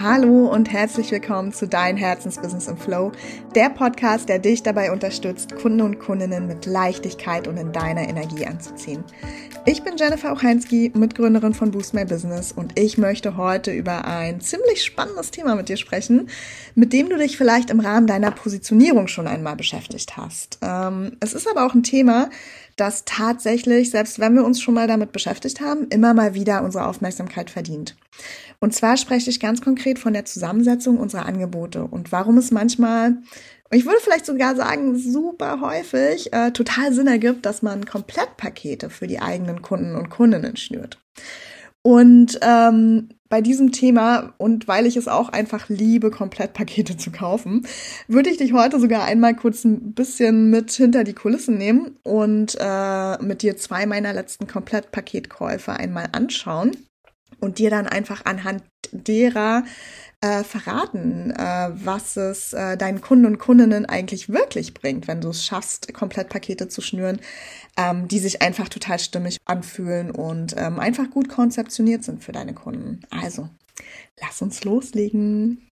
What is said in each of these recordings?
Hallo und herzlich willkommen zu Dein Herzensbusiness im Flow, der Podcast, der dich dabei unterstützt, Kunden und Kundinnen mit Leichtigkeit und in deiner Energie anzuziehen. Ich bin Jennifer Ocheinski, Mitgründerin von Boost My Business und ich möchte heute über ein ziemlich spannendes Thema mit dir sprechen, mit dem du dich vielleicht im Rahmen deiner Positionierung schon einmal beschäftigt hast. Ähm, es ist aber auch ein Thema, das tatsächlich, selbst wenn wir uns schon mal damit beschäftigt haben, immer mal wieder unsere Aufmerksamkeit verdient. Und zwar spreche ich ganz konkret von der Zusammensetzung unserer Angebote und warum es manchmal ich würde vielleicht sogar sagen, super häufig äh, total Sinn ergibt, dass man Komplettpakete für die eigenen Kunden und Kundinnen schnürt. Und ähm, bei diesem Thema und weil ich es auch einfach liebe, Komplettpakete zu kaufen, würde ich dich heute sogar einmal kurz ein bisschen mit hinter die Kulissen nehmen und äh, mit dir zwei meiner letzten Komplettpaketkäufe einmal anschauen und dir dann einfach anhand derer äh, verraten, äh, was es äh, deinen Kunden und Kundinnen eigentlich wirklich bringt, wenn du es schaffst, komplett Pakete zu schnüren, ähm, die sich einfach total stimmig anfühlen und ähm, einfach gut konzeptioniert sind für deine Kunden. Also, lass uns loslegen.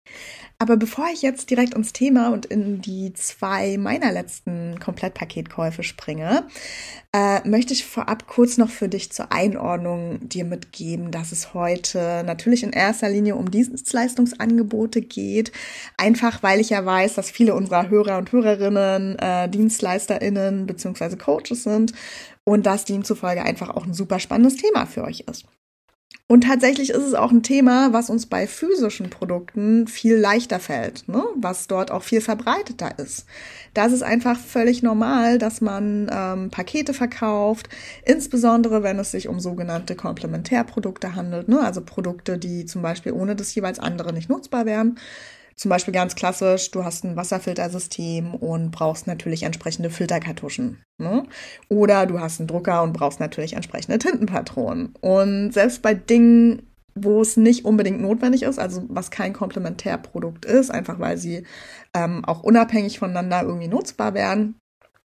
Aber bevor ich jetzt direkt ins Thema und in die zwei meiner letzten Komplettpaketkäufe springe, äh, möchte ich vorab kurz noch für dich zur Einordnung dir mitgeben, dass es heute natürlich in erster Linie um Dienstleistungsangebote geht. Einfach weil ich ja weiß, dass viele unserer Hörer und Hörerinnen äh, DienstleisterInnen bzw. Coaches sind und das demzufolge einfach auch ein super spannendes Thema für euch ist. Und tatsächlich ist es auch ein Thema, was uns bei physischen Produkten viel leichter fällt, ne? was dort auch viel verbreiteter ist. Da ist einfach völlig normal, dass man ähm, Pakete verkauft, insbesondere wenn es sich um sogenannte Komplementärprodukte handelt, ne? also Produkte, die zum Beispiel ohne das jeweils andere nicht nutzbar wären. Zum Beispiel ganz klassisch, du hast ein Wasserfiltersystem und brauchst natürlich entsprechende Filterkartuschen. Ne? Oder du hast einen Drucker und brauchst natürlich entsprechende Tintenpatronen. Und selbst bei Dingen, wo es nicht unbedingt notwendig ist, also was kein Komplementärprodukt ist, einfach weil sie ähm, auch unabhängig voneinander irgendwie nutzbar wären,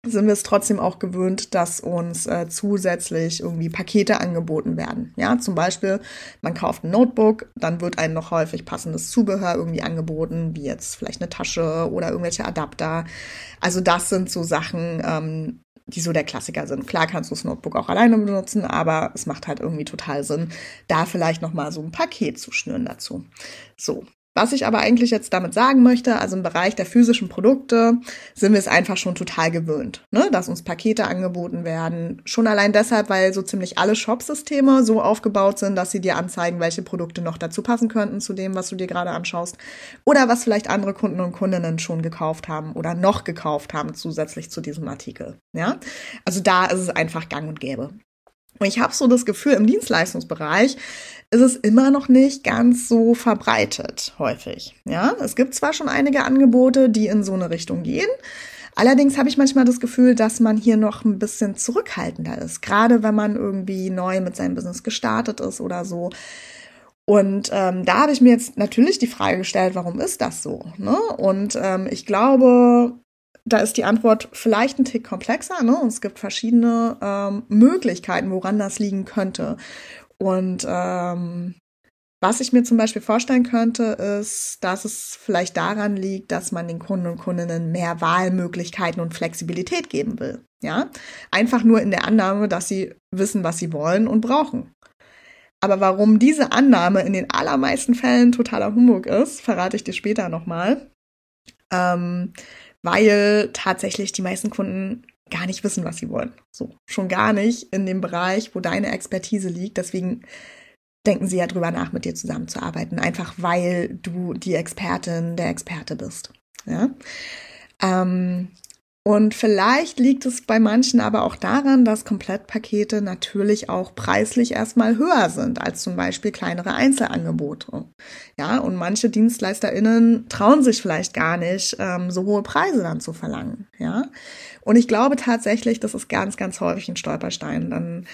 sind wir es trotzdem auch gewöhnt, dass uns äh, zusätzlich irgendwie Pakete angeboten werden. Ja, zum Beispiel, man kauft ein Notebook, dann wird einem noch häufig passendes Zubehör irgendwie angeboten, wie jetzt vielleicht eine Tasche oder irgendwelche Adapter. Also das sind so Sachen, ähm, die so der Klassiker sind. Klar kannst du das Notebook auch alleine benutzen, aber es macht halt irgendwie total Sinn, da vielleicht noch mal so ein Paket zu schnüren dazu. So, was ich aber eigentlich jetzt damit sagen möchte, also im Bereich der physischen Produkte sind wir es einfach schon total gewöhnt, ne? dass uns Pakete angeboten werden. Schon allein deshalb, weil so ziemlich alle Shopsysteme so aufgebaut sind, dass sie dir anzeigen, welche Produkte noch dazu passen könnten zu dem, was du dir gerade anschaust. Oder was vielleicht andere Kunden und Kundinnen schon gekauft haben oder noch gekauft haben zusätzlich zu diesem Artikel. Ja, also da ist es einfach gang und gäbe. Und ich habe so das Gefühl, im Dienstleistungsbereich ist es immer noch nicht ganz so verbreitet häufig. Ja, es gibt zwar schon einige Angebote, die in so eine Richtung gehen. Allerdings habe ich manchmal das Gefühl, dass man hier noch ein bisschen zurückhaltender ist, gerade wenn man irgendwie neu mit seinem Business gestartet ist oder so. Und ähm, da habe ich mir jetzt natürlich die Frage gestellt, warum ist das so? Ne? Und ähm, ich glaube, da ist die Antwort vielleicht ein Tick komplexer. Ne? Und es gibt verschiedene ähm, Möglichkeiten, woran das liegen könnte. Und ähm, was ich mir zum Beispiel vorstellen könnte, ist, dass es vielleicht daran liegt, dass man den Kunden und Kundinnen mehr Wahlmöglichkeiten und Flexibilität geben will. Ja, einfach nur in der Annahme, dass sie wissen, was sie wollen und brauchen. Aber warum diese Annahme in den allermeisten Fällen totaler Humbug ist, verrate ich dir später nochmal. Ähm, weil tatsächlich die meisten Kunden gar nicht wissen, was sie wollen. So, schon gar nicht in dem Bereich, wo deine Expertise liegt. Deswegen denken sie ja drüber nach, mit dir zusammenzuarbeiten, einfach weil du die Expertin, der Experte bist. Ja. Ähm, und vielleicht liegt es bei manchen aber auch daran, dass Komplettpakete natürlich auch preislich erstmal höher sind als zum Beispiel kleinere Einzelangebote. Ja, und manche DienstleisterInnen trauen sich vielleicht gar nicht, ähm, so hohe Preise dann zu verlangen. Ja, und ich glaube tatsächlich, das ist ganz, ganz häufig ein Stolperstein. Dann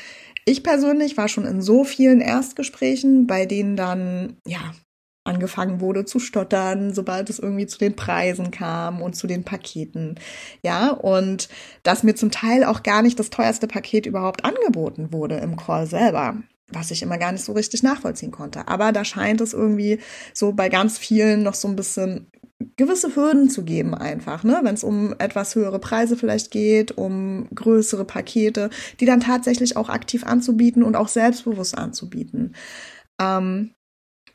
ich persönlich war schon in so vielen Erstgesprächen, bei denen dann, ja, angefangen wurde zu stottern, sobald es irgendwie zu den Preisen kam und zu den Paketen. Ja, und dass mir zum Teil auch gar nicht das teuerste Paket überhaupt angeboten wurde im Call selber. was ich immer gar nicht so richtig nachvollziehen konnte. Aber da scheint es irgendwie so bei ganz vielen noch so ein bisschen gewisse Hürden zu geben einfach, ne? Wenn es um etwas höhere Preise vielleicht geht, um größere Pakete, die dann tatsächlich auch aktiv anzubieten und auch selbstbewusst anzubieten. Ähm,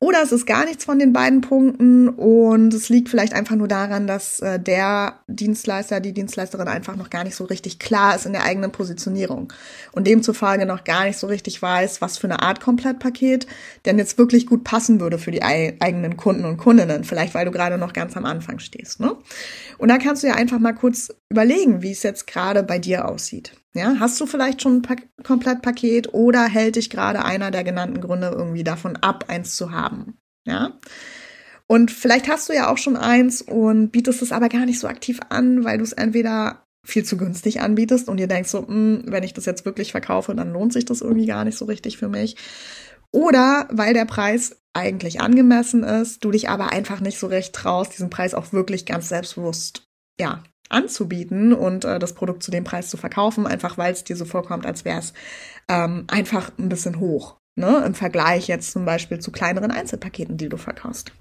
oder es ist gar nichts von den beiden Punkten und es liegt vielleicht einfach nur daran, dass äh, der Dienstleister, die Dienstleisterin einfach noch gar nicht so richtig klar ist in der eigenen Positionierung und demzufolge noch gar nicht so richtig weiß, was für eine Art Komplettpaket denn jetzt wirklich gut passen würde für die eigenen Kunden und Kundinnen. Vielleicht, weil du gerade noch ganz am Anfang stehst. Ne? Und da kannst du ja einfach mal kurz überlegen, wie es jetzt gerade bei dir aussieht. Ja, hast du vielleicht schon ein pa Komplettpaket oder hält dich gerade einer der genannten Gründe irgendwie davon ab, eins zu haben? Ja. Und vielleicht hast du ja auch schon eins und bietest es aber gar nicht so aktiv an, weil du es entweder viel zu günstig anbietest und dir denkst so, mh, hm, wenn ich das jetzt wirklich verkaufe, dann lohnt sich das irgendwie gar nicht so richtig für mich. Oder weil der Preis eigentlich angemessen ist, du dich aber einfach nicht so recht traust, diesen Preis auch wirklich ganz selbstbewusst, ja, anzubieten und äh, das Produkt zu dem Preis zu verkaufen, einfach weil es dir so vorkommt, als wäre es ähm, einfach ein bisschen hoch. Ne? Im Vergleich jetzt zum Beispiel zu kleineren Einzelpaketen, die du verkaufst.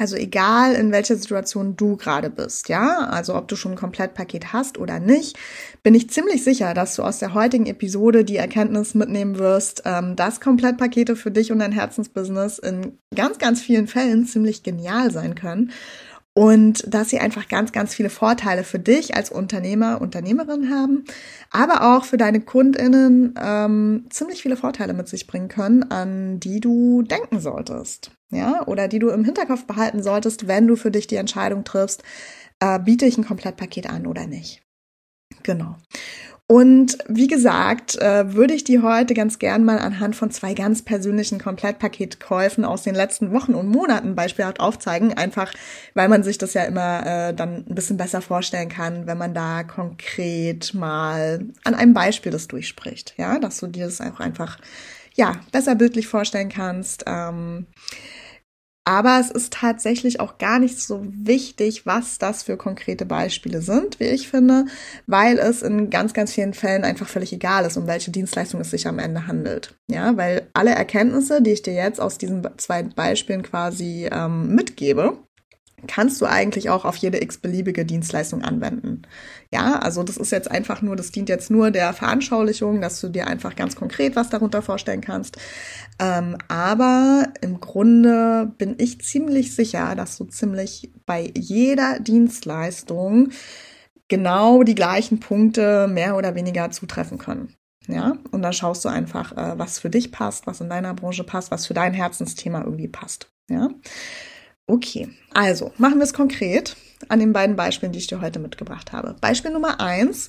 Also egal, in welcher Situation du gerade bist, ja, also ob du schon ein Komplettpaket hast oder nicht, bin ich ziemlich sicher, dass du aus der heutigen Episode die Erkenntnis mitnehmen wirst, ähm, dass Komplettpakete für dich und dein Herzensbusiness in ganz, ganz vielen Fällen ziemlich genial sein können und dass sie einfach ganz, ganz viele Vorteile für dich als Unternehmer, Unternehmerin haben, aber auch für deine KundInnen ähm, ziemlich viele Vorteile mit sich bringen können, an die du denken solltest, ja, oder die du im Hinterkopf behalten solltest, wenn du für dich die Entscheidung triffst, äh, biete ich ein Komplettpaket an oder nicht. Genau. Und wie gesagt, äh, würde ich die heute ganz gern mal anhand von zwei ganz persönlichen Komplettpaketkäufen aus den letzten Wochen und Monaten beispielhaft aufzeigen, einfach weil man sich das ja immer äh, dann ein bisschen besser vorstellen kann, wenn man da konkret mal an einem Beispiel das durchspricht, ja, dass du dir das auch einfach ja besser bildlich vorstellen kannst. Ähm, aber es ist tatsächlich auch gar nicht so wichtig, was das für konkrete Beispiele sind, wie ich finde, weil es in ganz, ganz vielen Fällen einfach völlig egal ist, um welche Dienstleistung es sich am Ende handelt. Ja, weil alle Erkenntnisse, die ich dir jetzt aus diesen zwei Beispielen quasi ähm, mitgebe, kannst du eigentlich auch auf jede x-beliebige Dienstleistung anwenden. Ja, also das ist jetzt einfach nur, das dient jetzt nur der Veranschaulichung, dass du dir einfach ganz konkret was darunter vorstellen kannst. Ähm, aber im Grunde bin ich ziemlich sicher, dass du ziemlich bei jeder Dienstleistung genau die gleichen Punkte mehr oder weniger zutreffen können. Ja, und dann schaust du einfach, äh, was für dich passt, was in deiner Branche passt, was für dein Herzensthema irgendwie passt. Ja. Okay, also machen wir es konkret an den beiden Beispielen, die ich dir heute mitgebracht habe. Beispiel Nummer eins.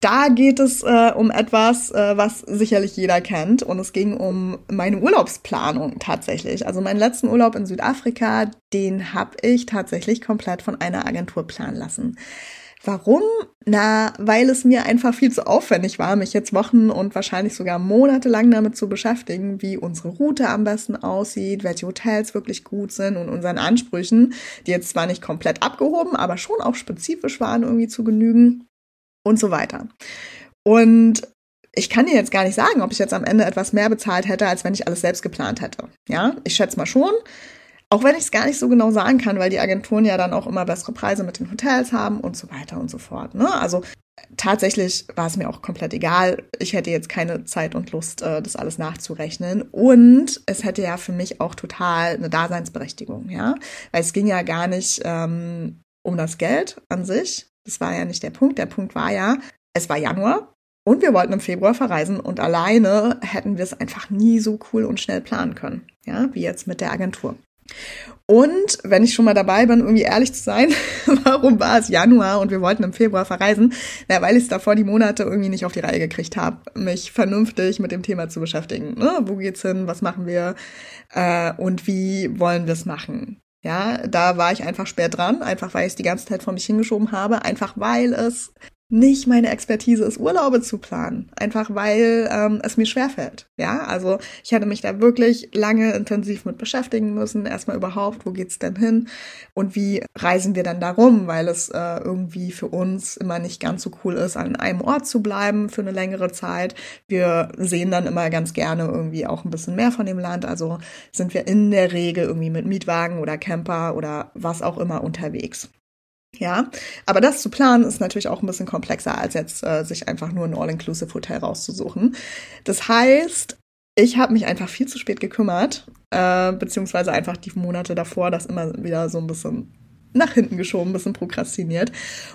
Da geht es äh, um etwas, äh, was sicherlich jeder kennt. Und es ging um meine Urlaubsplanung tatsächlich. Also meinen letzten Urlaub in Südafrika, den habe ich tatsächlich komplett von einer Agentur planen lassen. Warum? Na, weil es mir einfach viel zu aufwendig war, mich jetzt Wochen und wahrscheinlich sogar Monate lang damit zu beschäftigen, wie unsere Route am besten aussieht, welche Hotels wirklich gut sind und unseren Ansprüchen, die jetzt zwar nicht komplett abgehoben, aber schon auch spezifisch waren, irgendwie zu genügen und so weiter. Und ich kann dir jetzt gar nicht sagen, ob ich jetzt am Ende etwas mehr bezahlt hätte, als wenn ich alles selbst geplant hätte. Ja, ich schätze mal schon. Auch wenn ich es gar nicht so genau sagen kann, weil die Agenturen ja dann auch immer bessere Preise mit den Hotels haben und so weiter und so fort. Ne? Also tatsächlich war es mir auch komplett egal. Ich hätte jetzt keine Zeit und Lust, äh, das alles nachzurechnen. Und es hätte ja für mich auch total eine Daseinsberechtigung, ja. Weil es ging ja gar nicht ähm, um das Geld an sich. Das war ja nicht der Punkt. Der Punkt war ja, es war Januar und wir wollten im Februar verreisen und alleine hätten wir es einfach nie so cool und schnell planen können, ja, wie jetzt mit der Agentur. Und wenn ich schon mal dabei bin, irgendwie ehrlich zu sein, warum war es Januar und wir wollten im Februar verreisen? Na, weil ich es davor die Monate irgendwie nicht auf die Reihe gekriegt habe, mich vernünftig mit dem Thema zu beschäftigen. Ne? Wo geht's hin? Was machen wir? Äh, und wie wollen wir es machen? Ja, da war ich einfach spät dran, einfach weil ich es die ganze Zeit vor mich hingeschoben habe, einfach weil es nicht meine Expertise ist, Urlaube zu planen. Einfach weil ähm, es mir schwerfällt. Ja, also ich hätte mich da wirklich lange intensiv mit beschäftigen müssen. Erstmal überhaupt, wo geht's denn hin? Und wie reisen wir dann darum? Weil es äh, irgendwie für uns immer nicht ganz so cool ist, an einem Ort zu bleiben für eine längere Zeit. Wir sehen dann immer ganz gerne irgendwie auch ein bisschen mehr von dem Land. Also sind wir in der Regel irgendwie mit Mietwagen oder Camper oder was auch immer unterwegs. Ja, aber das zu planen ist natürlich auch ein bisschen komplexer, als jetzt äh, sich einfach nur ein All-Inclusive-Hotel rauszusuchen. Das heißt, ich habe mich einfach viel zu spät gekümmert, äh, beziehungsweise einfach die Monate davor das immer wieder so ein bisschen nach hinten geschoben, ein bisschen prokrastiniert.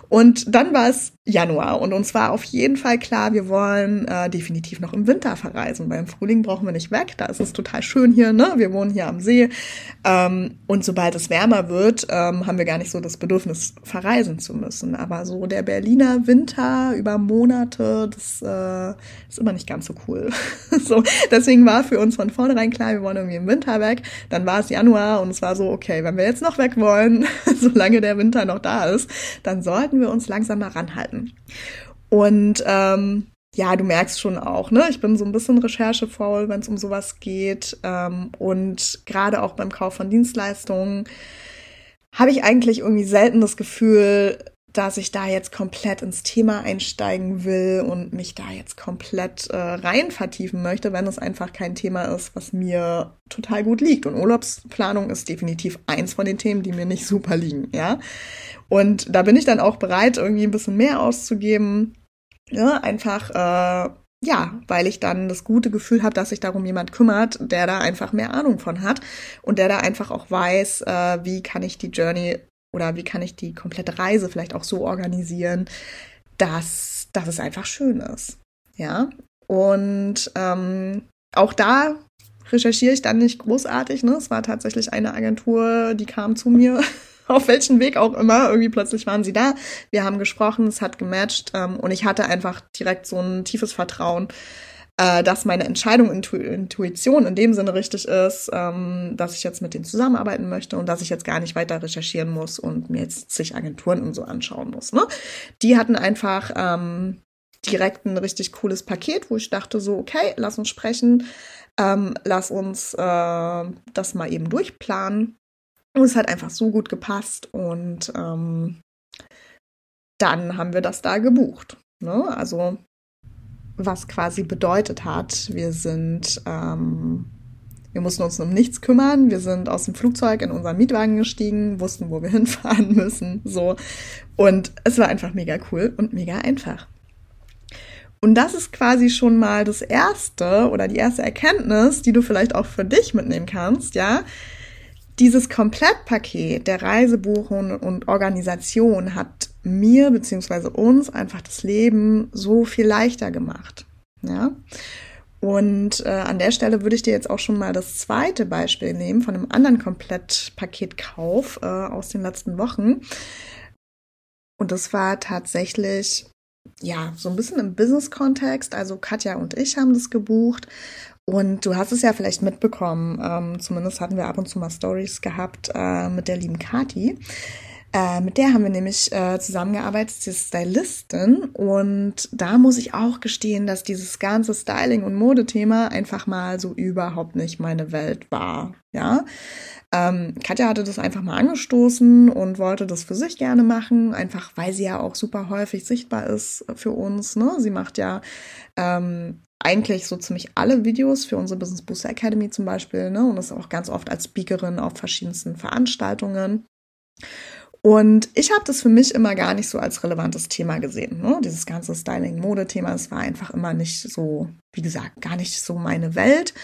Und dann war es Januar und uns war auf jeden Fall klar, wir wollen äh, definitiv noch im Winter verreisen, weil im Frühling brauchen wir nicht weg. Da ist es total schön hier, ne? Wir wohnen hier am See. Ähm, und sobald es wärmer wird, ähm, haben wir gar nicht so das Bedürfnis, verreisen zu müssen. Aber so der Berliner Winter über Monate, das äh, ist immer nicht ganz so cool. so, deswegen war für uns von vornherein klar, wir wollen irgendwie im Winter weg. Dann war es Januar und es war so, okay, wenn wir jetzt noch weg wollen, solange der Winter noch da ist, dann sollten wir uns langsam mal ranhalten. Und ähm, ja, du merkst schon auch, ne? Ich bin so ein bisschen recherchefaul, wenn es um sowas geht. Ähm, und gerade auch beim Kauf von Dienstleistungen habe ich eigentlich irgendwie selten das Gefühl, dass ich da jetzt komplett ins Thema einsteigen will und mich da jetzt komplett äh, rein vertiefen möchte, wenn es einfach kein Thema ist, was mir total gut liegt. Und Urlaubsplanung ist definitiv eins von den Themen, die mir nicht super liegen, ja. Und da bin ich dann auch bereit, irgendwie ein bisschen mehr auszugeben. Ja, einfach, äh, ja, weil ich dann das gute Gefühl habe, dass sich darum jemand kümmert, der da einfach mehr Ahnung von hat und der da einfach auch weiß, äh, wie kann ich die Journey oder wie kann ich die komplette Reise vielleicht auch so organisieren, dass, dass es einfach schön ist. Ja. Und ähm, auch da recherchiere ich dann nicht großartig. Ne? Es war tatsächlich eine Agentur, die kam zu mir, auf welchen Weg auch immer. Irgendwie plötzlich waren sie da. Wir haben gesprochen, es hat gematcht ähm, und ich hatte einfach direkt so ein tiefes Vertrauen, äh, dass meine Entscheidung Intu Intuition in dem Sinne richtig ist, ähm, dass ich jetzt mit denen zusammenarbeiten möchte und dass ich jetzt gar nicht weiter recherchieren muss und mir jetzt zig Agenturen und so anschauen muss. Ne? Die hatten einfach ähm, direkt ein richtig cooles Paket, wo ich dachte so, okay, lass uns sprechen, ähm, lass uns äh, das mal eben durchplanen. Und es hat einfach so gut gepasst und ähm, dann haben wir das da gebucht. Ne? Also was quasi bedeutet hat, wir sind, ähm, wir mussten uns um nichts kümmern, wir sind aus dem Flugzeug in unseren Mietwagen gestiegen, wussten, wo wir hinfahren müssen, so. Und es war einfach mega cool und mega einfach. Und das ist quasi schon mal das erste oder die erste Erkenntnis, die du vielleicht auch für dich mitnehmen kannst, ja. Dieses Komplettpaket der Reisebuchung und Organisation hat mir beziehungsweise uns einfach das Leben so viel leichter gemacht. Ja. Und äh, an der Stelle würde ich dir jetzt auch schon mal das zweite Beispiel nehmen von einem anderen Komplettpaketkauf äh, aus den letzten Wochen. Und das war tatsächlich ja so ein bisschen im Business-Kontext. Also Katja und ich haben das gebucht und du hast es ja vielleicht mitbekommen, ähm, zumindest hatten wir ab und zu mal Stories gehabt äh, mit der lieben Kati. Äh, mit der haben wir nämlich äh, zusammengearbeitet, sie ist Stylistin. Und da muss ich auch gestehen, dass dieses ganze Styling- und Modethema einfach mal so überhaupt nicht meine Welt war. Ja. Ähm, Katja hatte das einfach mal angestoßen und wollte das für sich gerne machen, einfach weil sie ja auch super häufig sichtbar ist für uns. Ne? Sie macht ja ähm, eigentlich so ziemlich alle Videos für unsere Business Booster Academy zum Beispiel, ne? Und ist auch ganz oft als Speakerin auf verschiedensten Veranstaltungen. Und ich habe das für mich immer gar nicht so als relevantes Thema gesehen. Ne? Dieses ganze Styling-Mode-Thema, es war einfach immer nicht so, wie gesagt, gar nicht so meine Welt.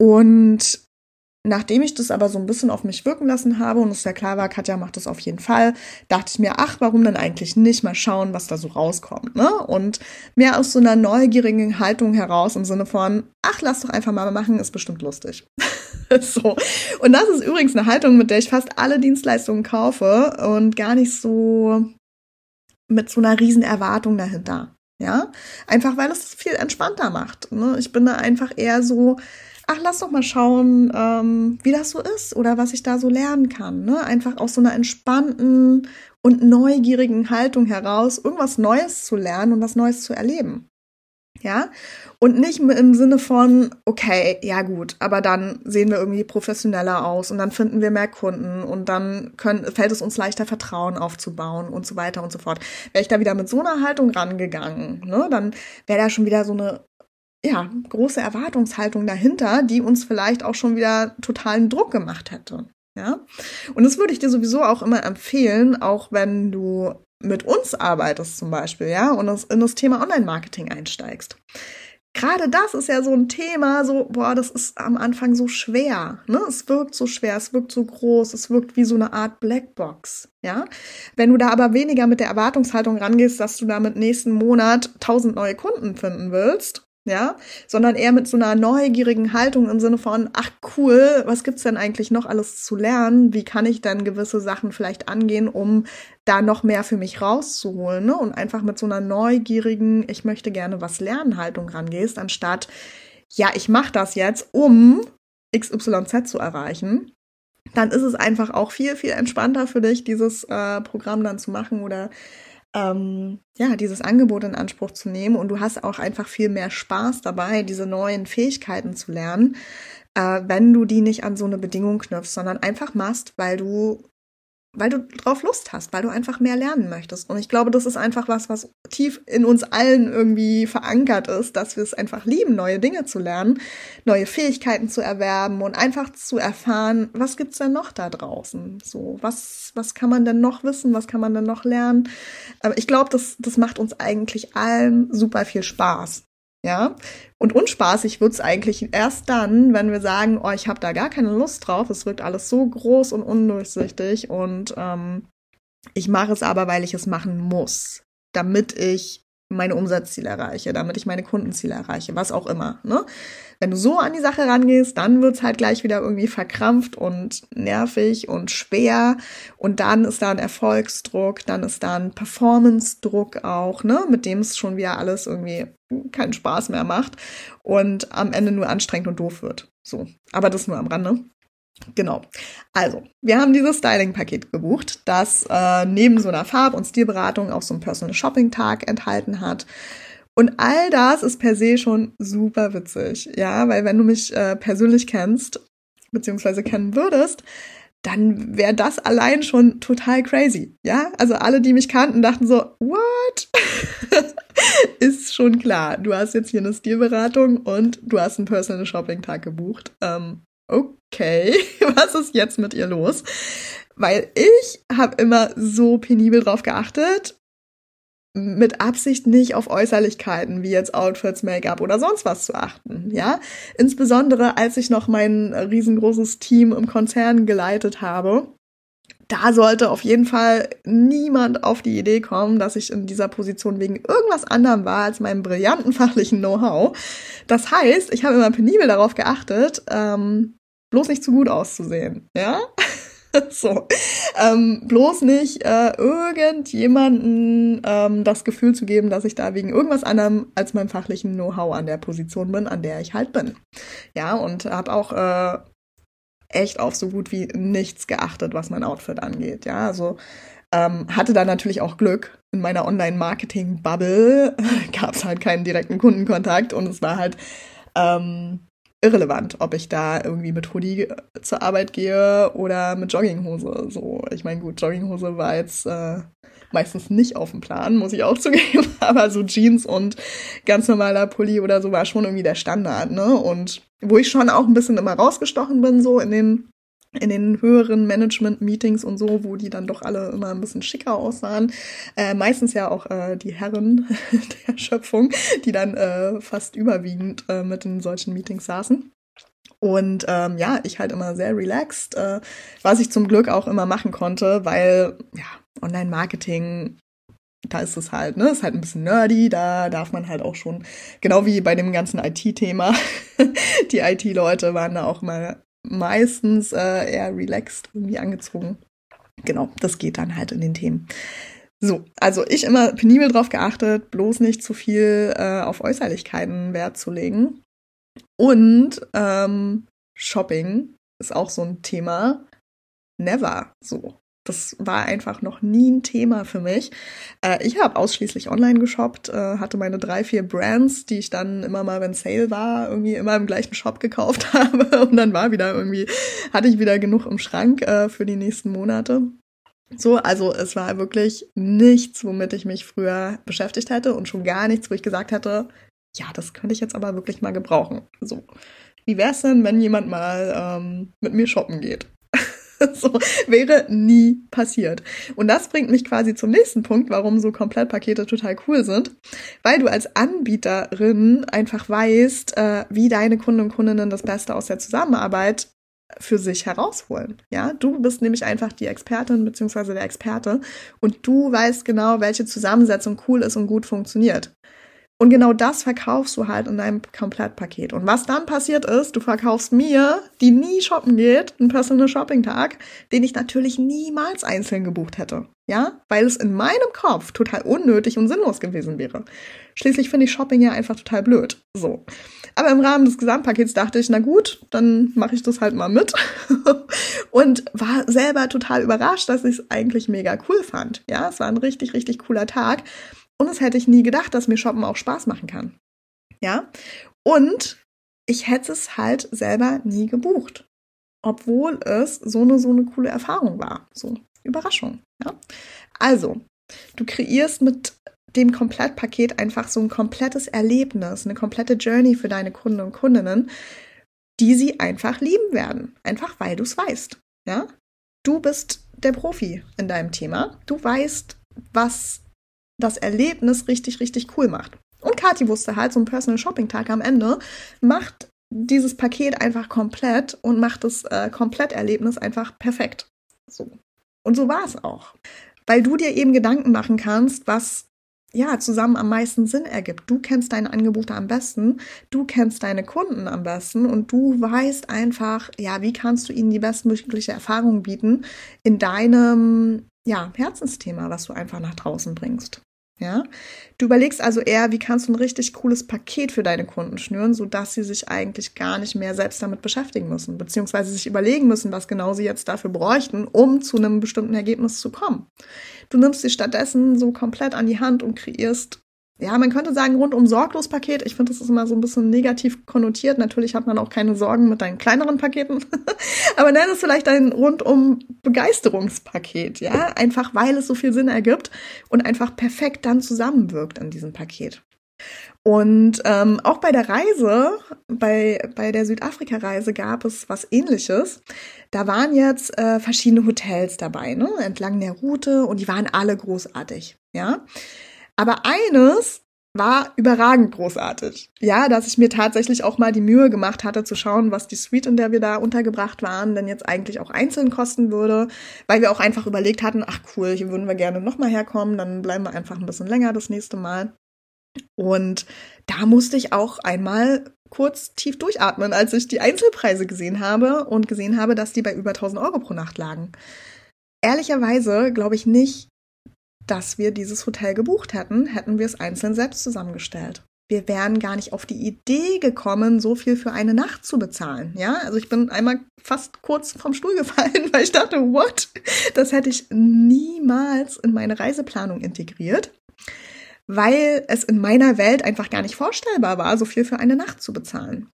Und Nachdem ich das aber so ein bisschen auf mich wirken lassen habe und es ja klar war, Katja macht das auf jeden Fall, dachte ich mir, ach, warum denn eigentlich nicht mal schauen, was da so rauskommt, ne? Und mehr aus so einer neugierigen Haltung heraus im Sinne von, ach, lass doch einfach mal machen, ist bestimmt lustig. so. Und das ist übrigens eine Haltung, mit der ich fast alle Dienstleistungen kaufe und gar nicht so mit so einer riesen Erwartung dahinter. Ja, einfach weil es viel entspannter macht. Ne? Ich bin da einfach eher so, ach, lass doch mal schauen, ähm, wie das so ist oder was ich da so lernen kann. Ne? Einfach aus so einer entspannten und neugierigen Haltung heraus, irgendwas Neues zu lernen und was Neues zu erleben. Ja, und nicht im Sinne von, okay, ja gut, aber dann sehen wir irgendwie professioneller aus und dann finden wir mehr Kunden und dann können, fällt es uns leichter, Vertrauen aufzubauen und so weiter und so fort. Wäre ich da wieder mit so einer Haltung rangegangen, ne, dann wäre da schon wieder so eine ja, große Erwartungshaltung dahinter, die uns vielleicht auch schon wieder totalen Druck gemacht hätte. Ja, und das würde ich dir sowieso auch immer empfehlen, auch wenn du mit uns arbeitest zum Beispiel, ja, und in das Thema Online-Marketing einsteigst. Gerade das ist ja so ein Thema, so, boah, das ist am Anfang so schwer, ne? Es wirkt so schwer, es wirkt so groß, es wirkt wie so eine Art Blackbox, ja? Wenn du da aber weniger mit der Erwartungshaltung rangehst, dass du da mit nächsten Monat tausend neue Kunden finden willst, ja, sondern eher mit so einer neugierigen Haltung im Sinne von, ach cool, was gibt's denn eigentlich noch alles zu lernen? Wie kann ich dann gewisse Sachen vielleicht angehen, um da noch mehr für mich rauszuholen, ne? Und einfach mit so einer neugierigen, ich möchte gerne was lernen Haltung rangehst, anstatt, ja, ich mache das jetzt, um XYZ zu erreichen. Dann ist es einfach auch viel, viel entspannter für dich, dieses äh, Programm dann zu machen oder ähm, ja, dieses Angebot in Anspruch zu nehmen. Und du hast auch einfach viel mehr Spaß dabei, diese neuen Fähigkeiten zu lernen, äh, wenn du die nicht an so eine Bedingung knüpfst, sondern einfach machst, weil du weil du drauf Lust hast, weil du einfach mehr lernen möchtest. Und ich glaube, das ist einfach was, was tief in uns allen irgendwie verankert ist, dass wir es einfach lieben, neue Dinge zu lernen, neue Fähigkeiten zu erwerben und einfach zu erfahren, was gibt's denn noch da draußen? So, was, was kann man denn noch wissen? Was kann man denn noch lernen? Aber ich glaube, das, das macht uns eigentlich allen super viel Spaß. Ja, und unspaßig wird's eigentlich erst dann, wenn wir sagen, oh, ich habe da gar keine Lust drauf, es wirkt alles so groß und undurchsichtig und ähm, ich mache es aber, weil ich es machen muss, damit ich meine Umsatzziele erreiche, damit ich meine Kundenziele erreiche, was auch immer. Ne? Wenn du so an die Sache rangehst, dann wird's halt gleich wieder irgendwie verkrampft und nervig und schwer. Und dann ist da ein Erfolgsdruck, dann ist da ein Performance-Druck auch, ne, mit dem es schon wieder alles irgendwie keinen Spaß mehr macht und am Ende nur anstrengend und doof wird. So. Aber das nur am Rande. Genau. Also, wir haben dieses Styling-Paket gebucht, das äh, neben so einer Farb- und Stilberatung auch so einen Personal Shopping-Tag enthalten hat. Und all das ist per se schon super witzig, ja, weil wenn du mich äh, persönlich kennst, beziehungsweise kennen würdest, dann wäre das allein schon total crazy, ja? Also alle, die mich kannten, dachten so, what? ist schon klar, du hast jetzt hier eine Stilberatung und du hast einen Personal Shopping Tag gebucht. Ähm, okay, was ist jetzt mit ihr los? Weil ich habe immer so penibel drauf geachtet, mit Absicht nicht auf Äußerlichkeiten wie jetzt Outfits, Make-up oder sonst was zu achten, ja? Insbesondere als ich noch mein riesengroßes Team im Konzern geleitet habe, da sollte auf jeden Fall niemand auf die Idee kommen, dass ich in dieser Position wegen irgendwas anderem war als meinem brillanten fachlichen Know-how. Das heißt, ich habe immer penibel darauf geachtet, ähm, bloß nicht zu gut auszusehen, ja? so. Ähm, bloß nicht äh, irgendjemanden ähm, das Gefühl zu geben, dass ich da wegen irgendwas anderem als meinem fachlichen Know-how an der Position bin, an der ich halt bin. Ja, und habe auch äh, echt auf so gut wie nichts geachtet, was mein Outfit angeht. Ja, also ähm, hatte da natürlich auch Glück. In meiner Online-Marketing-Bubble gab es halt keinen direkten Kundenkontakt und es war halt ähm, irrelevant, ob ich da irgendwie mit Hoodie zur Arbeit gehe oder mit Jogginghose. So, ich meine, gut, Jogginghose war jetzt äh, meistens nicht auf dem Plan, muss ich auch zugeben, aber so Jeans und ganz normaler Pulli oder so war schon irgendwie der Standard, ne? Und wo ich schon auch ein bisschen immer rausgestochen bin, so in den in den höheren Management-Meetings und so, wo die dann doch alle immer ein bisschen schicker aussahen. Äh, meistens ja auch äh, die Herren der Schöpfung, die dann äh, fast überwiegend äh, mit in solchen Meetings saßen. Und ähm, ja, ich halt immer sehr relaxed, äh, was ich zum Glück auch immer machen konnte, weil ja, Online-Marketing da ist es halt, ne, ist halt ein bisschen nerdy, da darf man halt auch schon, genau wie bei dem ganzen IT-Thema, die IT-Leute waren da auch mal meistens äh, eher relaxed irgendwie angezogen. Genau, das geht dann halt in den Themen. So, also ich immer penibel drauf geachtet, bloß nicht zu viel äh, auf Äußerlichkeiten Wert zu legen. Und ähm, Shopping ist auch so ein Thema. Never so. Das war einfach noch nie ein Thema für mich. Äh, ich habe ausschließlich online geshoppt, äh, hatte meine drei, vier Brands, die ich dann immer mal, wenn Sale war, irgendwie immer im gleichen Shop gekauft habe. Und dann war wieder irgendwie, hatte ich wieder genug im Schrank äh, für die nächsten Monate. So, also es war wirklich nichts, womit ich mich früher beschäftigt hätte und schon gar nichts, wo ich gesagt hätte, ja, das könnte ich jetzt aber wirklich mal gebrauchen. So, wie wäre es denn, wenn jemand mal ähm, mit mir shoppen geht? so wäre nie passiert. Und das bringt mich quasi zum nächsten Punkt, warum so Komplettpakete total cool sind, weil du als Anbieterin einfach weißt, äh, wie deine Kunden und Kundinnen das Beste aus der Zusammenarbeit für sich herausholen. Ja, du bist nämlich einfach die Expertin beziehungsweise der Experte und du weißt genau, welche Zusammensetzung cool ist und gut funktioniert. Und genau das verkaufst du halt in deinem Komplettpaket. Und was dann passiert ist, du verkaufst mir, die nie shoppen geht, einen Personal Shopping Tag, den ich natürlich niemals einzeln gebucht hätte. Ja, weil es in meinem Kopf total unnötig und sinnlos gewesen wäre. Schließlich finde ich Shopping ja einfach total blöd. So. Aber im Rahmen des Gesamtpakets dachte ich, na gut, dann mache ich das halt mal mit. und war selber total überrascht, dass ich es eigentlich mega cool fand. Ja, es war ein richtig, richtig cooler Tag. Und das hätte ich nie gedacht, dass mir Shoppen auch Spaß machen kann. Ja. Und ich hätte es halt selber nie gebucht. Obwohl es so eine, so eine coole Erfahrung war. So, Überraschung. Ja. Also, du kreierst mit dem Komplettpaket einfach so ein komplettes Erlebnis, eine komplette Journey für deine Kunden und Kundinnen, die sie einfach lieben werden. Einfach weil du es weißt. Ja. Du bist der Profi in deinem Thema. Du weißt, was das Erlebnis richtig, richtig cool macht. Und Kathi wusste halt, so ein Personal Shopping Tag am Ende macht dieses Paket einfach komplett und macht das äh, Kompletterlebnis einfach perfekt. So. Und so war es auch. Weil du dir eben Gedanken machen kannst, was ja zusammen am meisten Sinn ergibt. Du kennst deine Angebote am besten, du kennst deine Kunden am besten und du weißt einfach, ja, wie kannst du ihnen die bestmögliche Erfahrung bieten in deinem ja, Herzensthema, was du einfach nach draußen bringst. Ja, du überlegst also eher, wie kannst du ein richtig cooles Paket für deine Kunden schnüren, sodass sie sich eigentlich gar nicht mehr selbst damit beschäftigen müssen, beziehungsweise sich überlegen müssen, was genau sie jetzt dafür bräuchten, um zu einem bestimmten Ergebnis zu kommen. Du nimmst sie stattdessen so komplett an die Hand und kreierst ja, man könnte sagen, rundum sorglos Paket. Ich finde, das ist immer so ein bisschen negativ konnotiert. Natürlich hat man auch keine Sorgen mit deinen kleineren Paketen. Aber nenn es vielleicht ein rundum Begeisterungspaket, ja? Einfach weil es so viel Sinn ergibt und einfach perfekt dann zusammenwirkt in diesem Paket. Und ähm, auch bei der Reise, bei, bei der Südafrika-Reise gab es was ähnliches. Da waren jetzt äh, verschiedene Hotels dabei, ne, entlang der Route und die waren alle großartig, ja. Aber eines war überragend großartig. Ja, dass ich mir tatsächlich auch mal die Mühe gemacht hatte zu schauen, was die Suite, in der wir da untergebracht waren, denn jetzt eigentlich auch einzeln kosten würde, weil wir auch einfach überlegt hatten, ach cool, hier würden wir gerne nochmal herkommen, dann bleiben wir einfach ein bisschen länger das nächste Mal. Und da musste ich auch einmal kurz tief durchatmen, als ich die Einzelpreise gesehen habe und gesehen habe, dass die bei über 1000 Euro pro Nacht lagen. Ehrlicherweise glaube ich nicht, dass wir dieses Hotel gebucht hätten, hätten wir es einzeln selbst zusammengestellt. Wir wären gar nicht auf die Idee gekommen, so viel für eine Nacht zu bezahlen. Ja, also ich bin einmal fast kurz vom Stuhl gefallen, weil ich dachte, what? Das hätte ich niemals in meine Reiseplanung integriert, weil es in meiner Welt einfach gar nicht vorstellbar war, so viel für eine Nacht zu bezahlen.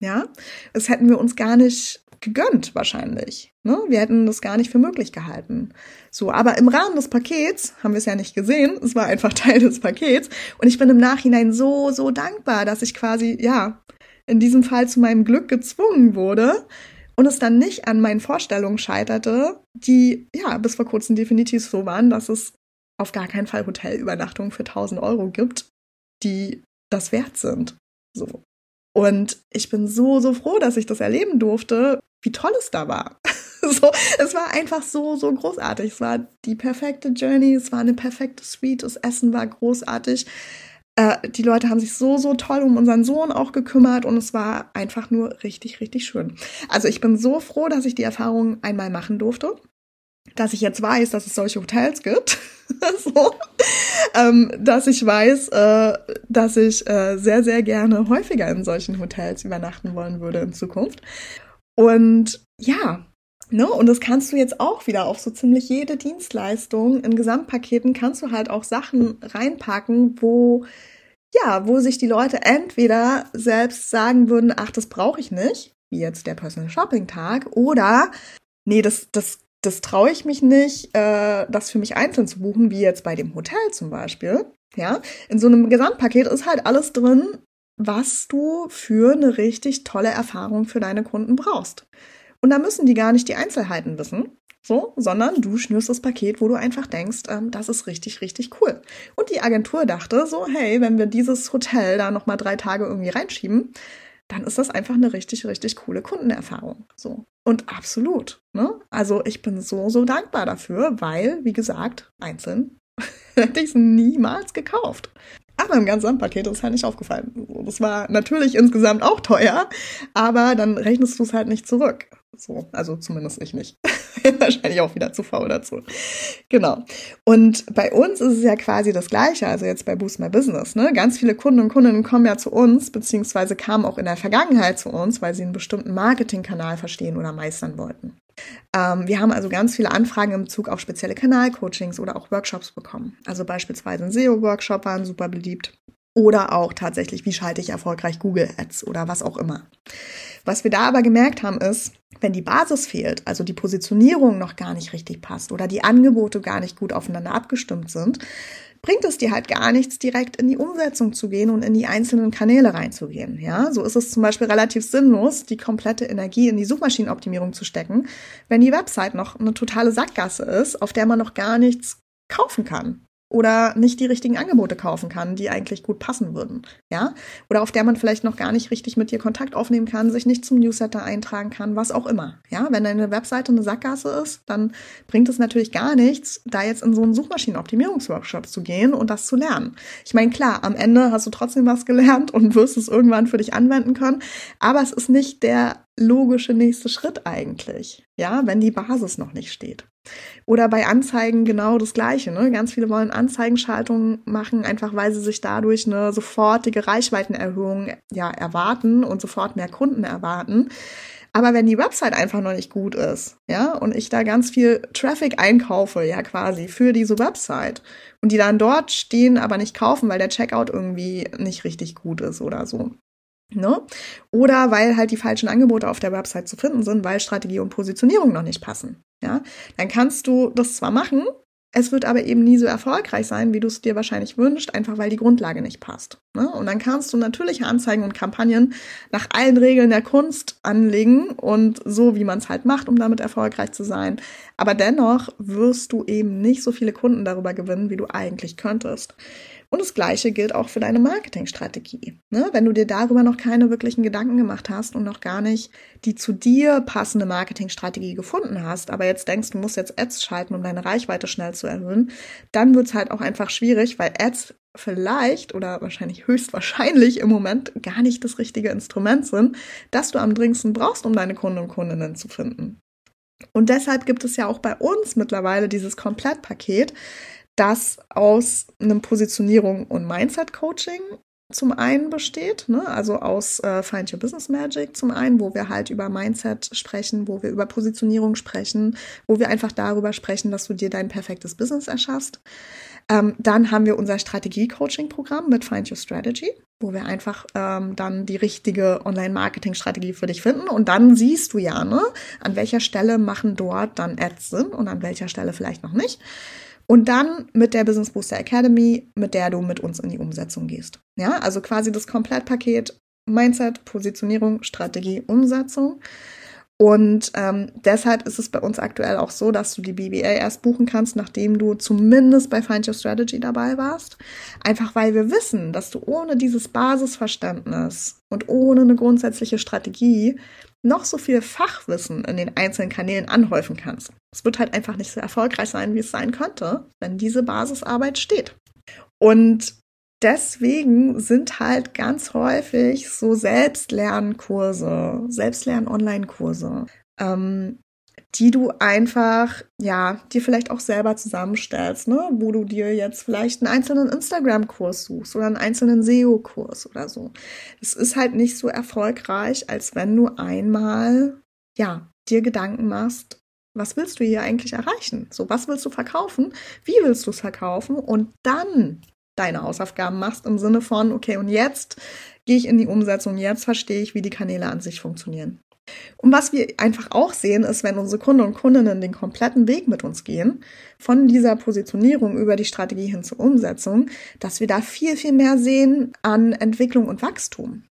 Ja, das hätten wir uns gar nicht gegönnt wahrscheinlich. Ne? Wir hätten das gar nicht für möglich gehalten. So, aber im Rahmen des Pakets haben wir es ja nicht gesehen. Es war einfach Teil des Pakets. Und ich bin im Nachhinein so, so dankbar, dass ich quasi, ja, in diesem Fall zu meinem Glück gezwungen wurde und es dann nicht an meinen Vorstellungen scheiterte, die, ja, bis vor kurzem definitiv so waren, dass es auf gar keinen Fall Hotelübernachtungen für 1000 Euro gibt, die das wert sind. So. Und ich bin so, so froh, dass ich das erleben durfte, wie toll es da war. so, es war einfach so, so großartig. Es war die perfekte Journey, es war eine perfekte Suite, das Essen war großartig. Äh, die Leute haben sich so, so toll um unseren Sohn auch gekümmert und es war einfach nur richtig, richtig schön. Also ich bin so froh, dass ich die Erfahrung einmal machen durfte. dass ich jetzt weiß, dass es solche Hotels gibt. so, ähm, dass ich weiß, äh, dass ich äh, sehr, sehr gerne häufiger in solchen Hotels übernachten wollen würde in Zukunft. Und ja, Ne? Und das kannst du jetzt auch wieder auf so ziemlich jede Dienstleistung in Gesamtpaketen kannst du halt auch Sachen reinpacken, wo ja, wo sich die Leute entweder selbst sagen würden, ach, das brauche ich nicht, wie jetzt der Personal Shopping Tag, oder nee, das, das, das traue ich mich nicht, äh, das für mich einzeln zu buchen, wie jetzt bei dem Hotel zum Beispiel. Ja, in so einem Gesamtpaket ist halt alles drin, was du für eine richtig tolle Erfahrung für deine Kunden brauchst. Und da müssen die gar nicht die Einzelheiten wissen, so, sondern du schnürst das Paket, wo du einfach denkst, ähm, das ist richtig, richtig cool. Und die Agentur dachte so, hey, wenn wir dieses Hotel da nochmal drei Tage irgendwie reinschieben, dann ist das einfach eine richtig, richtig coole Kundenerfahrung. So. Und absolut. Ne? Also ich bin so, so dankbar dafür, weil, wie gesagt, einzeln hätte ich es niemals gekauft. Aber im Gesamtpaket ist halt nicht aufgefallen. Das war natürlich insgesamt auch teuer, aber dann rechnest du es halt nicht zurück. So, also zumindest ich nicht. Wahrscheinlich auch wieder zu faul dazu. Genau. Und bei uns ist es ja quasi das Gleiche, also jetzt bei Boost My Business. Ne? Ganz viele Kunden und Kundinnen kommen ja zu uns, beziehungsweise kamen auch in der Vergangenheit zu uns, weil sie einen bestimmten Marketingkanal verstehen oder meistern wollten. Ähm, wir haben also ganz viele Anfragen im Bezug auf spezielle Kanalcoachings oder auch Workshops bekommen. Also beispielsweise ein SEO-Workshop war super beliebt. Oder auch tatsächlich, wie schalte ich erfolgreich Google Ads oder was auch immer. Was wir da aber gemerkt haben, ist, wenn die Basis fehlt, also die Positionierung noch gar nicht richtig passt oder die Angebote gar nicht gut aufeinander abgestimmt sind, bringt es dir halt gar nichts, direkt in die Umsetzung zu gehen und in die einzelnen Kanäle reinzugehen. Ja, so ist es zum Beispiel relativ sinnlos, die komplette Energie in die Suchmaschinenoptimierung zu stecken, wenn die Website noch eine totale Sackgasse ist, auf der man noch gar nichts kaufen kann oder nicht die richtigen Angebote kaufen kann, die eigentlich gut passen würden, ja? Oder auf der man vielleicht noch gar nicht richtig mit dir Kontakt aufnehmen kann, sich nicht zum Newsletter eintragen kann, was auch immer, ja? Wenn deine Webseite eine Sackgasse ist, dann bringt es natürlich gar nichts, da jetzt in so einen Suchmaschinenoptimierungsworkshop zu gehen und das zu lernen. Ich meine, klar, am Ende hast du trotzdem was gelernt und wirst es irgendwann für dich anwenden können, aber es ist nicht der logische nächste Schritt eigentlich, ja, wenn die Basis noch nicht steht. Oder bei Anzeigen genau das Gleiche. Ne? Ganz viele wollen Anzeigenschaltungen machen, einfach weil sie sich dadurch eine sofortige Reichweitenerhöhung ja, erwarten und sofort mehr Kunden erwarten. Aber wenn die Website einfach noch nicht gut ist, ja, und ich da ganz viel Traffic einkaufe, ja, quasi für diese Website und die dann dort stehen, aber nicht kaufen, weil der Checkout irgendwie nicht richtig gut ist oder so, Ne? Oder weil halt die falschen Angebote auf der Website zu finden sind, weil Strategie und Positionierung noch nicht passen. Ja, dann kannst du das zwar machen, es wird aber eben nie so erfolgreich sein, wie du es dir wahrscheinlich wünschst, einfach weil die Grundlage nicht passt. Ne? Und dann kannst du natürliche Anzeigen und Kampagnen nach allen Regeln der Kunst anlegen und so, wie man es halt macht, um damit erfolgreich zu sein. Aber dennoch wirst du eben nicht so viele Kunden darüber gewinnen, wie du eigentlich könntest. Und das Gleiche gilt auch für deine Marketingstrategie. Ne? Wenn du dir darüber noch keine wirklichen Gedanken gemacht hast und noch gar nicht die zu dir passende Marketingstrategie gefunden hast, aber jetzt denkst, du musst jetzt Ads schalten, um deine Reichweite schnell zu erhöhen, dann wird es halt auch einfach schwierig, weil Ads vielleicht oder wahrscheinlich höchstwahrscheinlich im Moment gar nicht das richtige Instrument sind, das du am dringendsten brauchst, um deine Kunden und Kundinnen zu finden. Und deshalb gibt es ja auch bei uns mittlerweile dieses Komplettpaket, das aus einem Positionierung und Mindset-Coaching zum einen besteht, ne? also aus äh, Find Your Business Magic zum einen, wo wir halt über Mindset sprechen, wo wir über Positionierung sprechen, wo wir einfach darüber sprechen, dass du dir dein perfektes Business erschaffst. Ähm, dann haben wir unser Strategie-Coaching-Programm mit Find Your Strategy, wo wir einfach ähm, dann die richtige Online-Marketing-Strategie für dich finden. Und dann siehst du ja, ne, an welcher Stelle machen dort dann Ads Sinn und an welcher Stelle vielleicht noch nicht. Und dann mit der Business Booster Academy, mit der du mit uns in die Umsetzung gehst. Ja, also quasi das Komplettpaket Mindset, Positionierung, Strategie, Umsetzung. Und ähm, deshalb ist es bei uns aktuell auch so, dass du die BBA erst buchen kannst, nachdem du zumindest bei Find Your Strategy dabei warst. Einfach weil wir wissen, dass du ohne dieses Basisverständnis und ohne eine grundsätzliche Strategie noch so viel Fachwissen in den einzelnen Kanälen anhäufen kannst. Es wird halt einfach nicht so erfolgreich sein, wie es sein könnte, wenn diese Basisarbeit steht. Und deswegen sind halt ganz häufig so Selbstlernkurse, Selbstlern-Online-Kurse, ähm, die du einfach, ja, dir vielleicht auch selber zusammenstellst, ne? wo du dir jetzt vielleicht einen einzelnen Instagram-Kurs suchst oder einen einzelnen SEO-Kurs oder so. Es ist halt nicht so erfolgreich, als wenn du einmal, ja, dir Gedanken machst, was willst du hier eigentlich erreichen? So, was willst du verkaufen? Wie willst du es verkaufen? Und dann deine Hausaufgaben machst im Sinne von, okay, und jetzt gehe ich in die Umsetzung, jetzt verstehe ich, wie die Kanäle an sich funktionieren. Und was wir einfach auch sehen, ist, wenn unsere Kunden und Kundinnen den kompletten Weg mit uns gehen, von dieser Positionierung über die Strategie hin zur Umsetzung, dass wir da viel, viel mehr sehen an Entwicklung und Wachstum.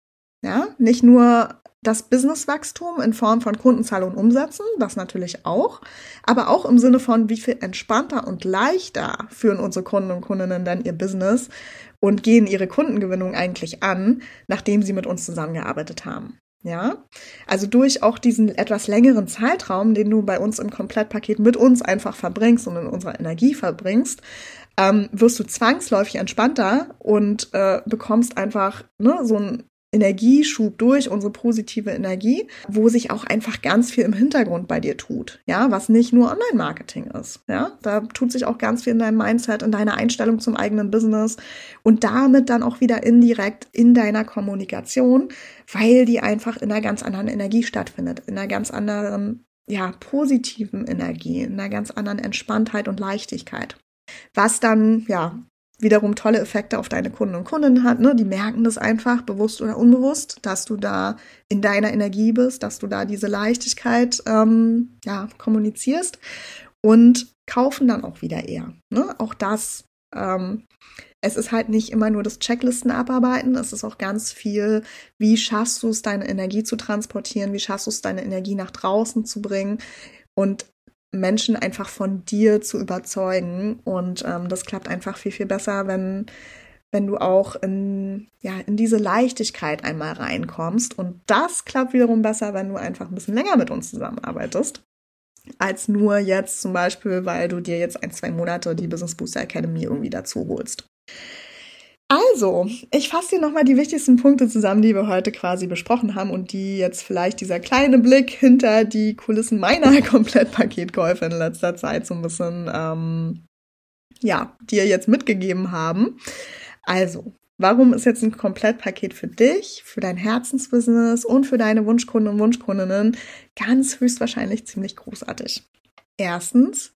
Ja, nicht nur das Businesswachstum in Form von Kundenzahl und Umsätzen, das natürlich auch, aber auch im Sinne von, wie viel entspannter und leichter führen unsere Kunden und Kundinnen dann ihr Business und gehen ihre Kundengewinnung eigentlich an, nachdem sie mit uns zusammengearbeitet haben. Ja, also durch auch diesen etwas längeren Zeitraum, den du bei uns im Komplettpaket mit uns einfach verbringst und in unserer Energie verbringst, ähm, wirst du zwangsläufig entspannter und äh, bekommst einfach ne, so ein Energieschub durch, unsere positive Energie, wo sich auch einfach ganz viel im Hintergrund bei dir tut, ja, was nicht nur Online-Marketing ist, ja, da tut sich auch ganz viel in deinem Mindset, in deiner Einstellung zum eigenen Business und damit dann auch wieder indirekt in deiner Kommunikation, weil die einfach in einer ganz anderen Energie stattfindet, in einer ganz anderen, ja, positiven Energie, in einer ganz anderen Entspanntheit und Leichtigkeit. Was dann, ja, wiederum tolle Effekte auf deine Kunden und Kundinnen hat. Ne? Die merken das einfach, bewusst oder unbewusst, dass du da in deiner Energie bist, dass du da diese Leichtigkeit ähm, ja, kommunizierst und kaufen dann auch wieder eher. Ne? Auch das. Ähm, es ist halt nicht immer nur das Checklisten abarbeiten, es ist auch ganz viel, wie schaffst du es, deine Energie zu transportieren, wie schaffst du es, deine Energie nach draußen zu bringen. Und Menschen einfach von dir zu überzeugen. Und ähm, das klappt einfach viel, viel besser, wenn, wenn du auch in, ja, in diese Leichtigkeit einmal reinkommst. Und das klappt wiederum besser, wenn du einfach ein bisschen länger mit uns zusammenarbeitest. Als nur jetzt zum Beispiel, weil du dir jetzt ein, zwei Monate die Business Booster Academy irgendwie dazu holst. Also, ich fasse dir nochmal die wichtigsten Punkte zusammen, die wir heute quasi besprochen haben und die jetzt vielleicht dieser kleine Blick hinter die Kulissen meiner Komplettpaketkäufe in letzter Zeit so ein bisschen, ähm, ja, dir jetzt mitgegeben haben. Also, warum ist jetzt ein Komplettpaket für dich, für dein Herzensbusiness und für deine Wunschkunden und Wunschkundinnen ganz höchstwahrscheinlich ziemlich großartig? Erstens,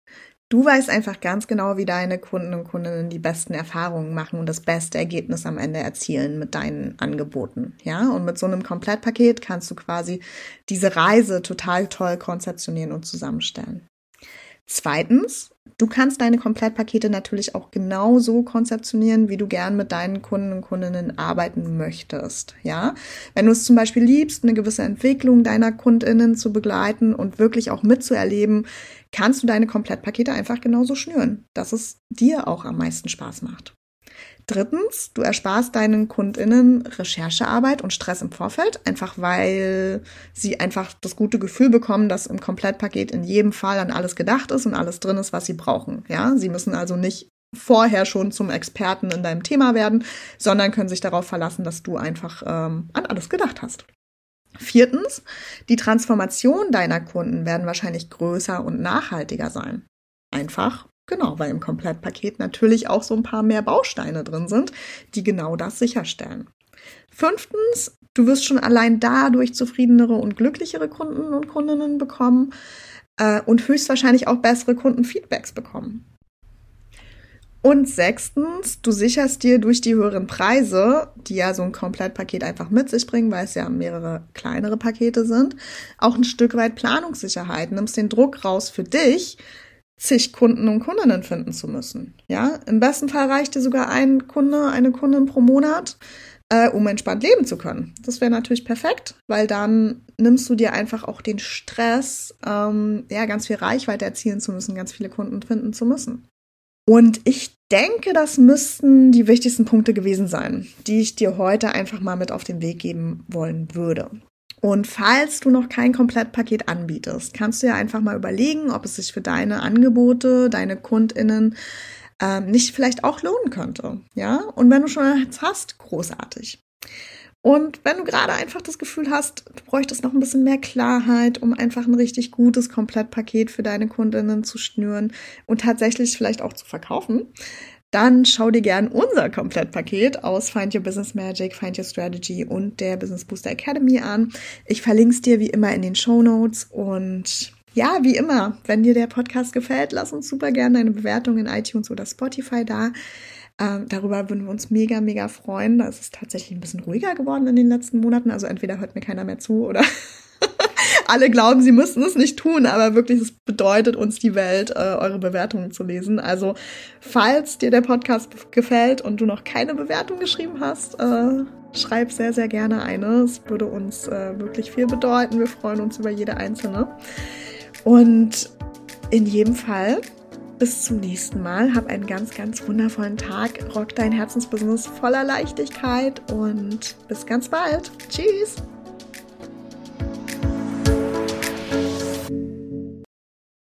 Du weißt einfach ganz genau, wie deine Kunden und Kundinnen die besten Erfahrungen machen und das beste Ergebnis am Ende erzielen mit deinen Angeboten. Ja, und mit so einem Komplettpaket kannst du quasi diese Reise total toll konzeptionieren und zusammenstellen. Zweitens, du kannst deine Komplettpakete natürlich auch genauso konzeptionieren, wie du gern mit deinen Kunden und Kundinnen arbeiten möchtest. Ja, wenn du es zum Beispiel liebst, eine gewisse Entwicklung deiner KundInnen zu begleiten und wirklich auch mitzuerleben, kannst du deine Komplettpakete einfach genauso schnüren, dass es dir auch am meisten Spaß macht. Drittens, du ersparst deinen KundInnen Recherchearbeit und Stress im Vorfeld, einfach weil sie einfach das gute Gefühl bekommen, dass im Komplettpaket in jedem Fall an alles gedacht ist und alles drin ist, was sie brauchen. Ja, sie müssen also nicht vorher schon zum Experten in deinem Thema werden, sondern können sich darauf verlassen, dass du einfach ähm, an alles gedacht hast. Viertens, die Transformation deiner Kunden werden wahrscheinlich größer und nachhaltiger sein. Einfach, genau, weil im Komplettpaket natürlich auch so ein paar mehr Bausteine drin sind, die genau das sicherstellen. Fünftens, du wirst schon allein dadurch zufriedenere und glücklichere Kunden und Kundinnen bekommen äh, und höchstwahrscheinlich auch bessere Kundenfeedbacks bekommen. Und sechstens, du sicherst dir durch die höheren Preise, die ja so ein Komplettpaket einfach mit sich bringen, weil es ja mehrere kleinere Pakete sind, auch ein Stück weit Planungssicherheit. Nimmst den Druck raus für dich, zig Kunden und Kundinnen finden zu müssen. Ja, im besten Fall reicht dir sogar ein Kunde, eine Kundin pro Monat, äh, um entspannt leben zu können. Das wäre natürlich perfekt, weil dann nimmst du dir einfach auch den Stress, ähm, ja, ganz viel Reichweite erzielen zu müssen, ganz viele Kunden finden zu müssen. Und ich denke, das müssten die wichtigsten Punkte gewesen sein, die ich dir heute einfach mal mit auf den Weg geben wollen würde. Und falls du noch kein Komplettpaket anbietest, kannst du ja einfach mal überlegen, ob es sich für deine Angebote, deine KundInnen ähm, nicht vielleicht auch lohnen könnte. Ja, und wenn du schon eins hast, großartig. Und wenn du gerade einfach das Gefühl hast, du bräuchtest noch ein bisschen mehr Klarheit, um einfach ein richtig gutes Komplettpaket für deine Kundinnen zu schnüren und tatsächlich vielleicht auch zu verkaufen, dann schau dir gern unser Komplettpaket aus Find Your Business Magic, Find Your Strategy und der Business Booster Academy an. Ich verlinke es dir wie immer in den Show Notes und ja, wie immer, wenn dir der Podcast gefällt, lass uns super gerne eine Bewertung in iTunes oder Spotify da. Ähm, darüber würden wir uns mega, mega freuen. Da ist es tatsächlich ein bisschen ruhiger geworden in den letzten Monaten. Also entweder hört mir keiner mehr zu oder alle glauben, sie müssten es nicht tun, aber wirklich, es bedeutet uns die Welt, äh, eure Bewertungen zu lesen. Also, falls dir der Podcast gefällt und du noch keine Bewertung geschrieben hast, äh, schreib sehr, sehr gerne eine. Es würde uns äh, wirklich viel bedeuten. Wir freuen uns über jede einzelne. Und in jedem Fall bis zum nächsten Mal. Hab einen ganz, ganz wundervollen Tag. Rock dein Herzensbusiness voller Leichtigkeit und bis ganz bald. Tschüss.